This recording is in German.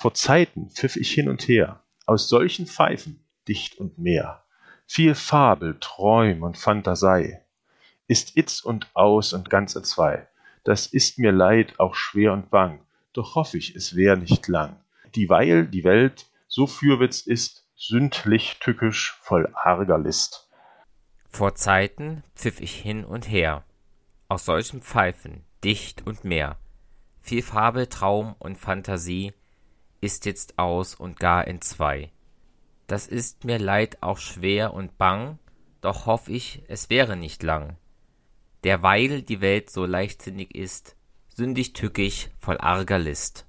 Vor Zeiten pfiff ich hin und her, aus solchen Pfeifen dicht und mehr. Viel Fabel, Träum und Phantasei ist itz und aus und ganz entzwei. Das ist mir leid, auch schwer und bang, doch hoff ich, es wär nicht lang. Dieweil die Welt so fürwitz ist, sündlich tückisch, voll arger List. Vor Zeiten pfiff ich hin und her, aus solchen Pfeifen, dicht und mehr. Viel Fabel, Traum und Phantasie ist jetzt aus und gar entzwei. Das ist mir leid auch schwer und bang, doch hoff ich, es wäre nicht lang. Derweil die Welt so leichtsinnig ist, sündig tückisch, voll arger List.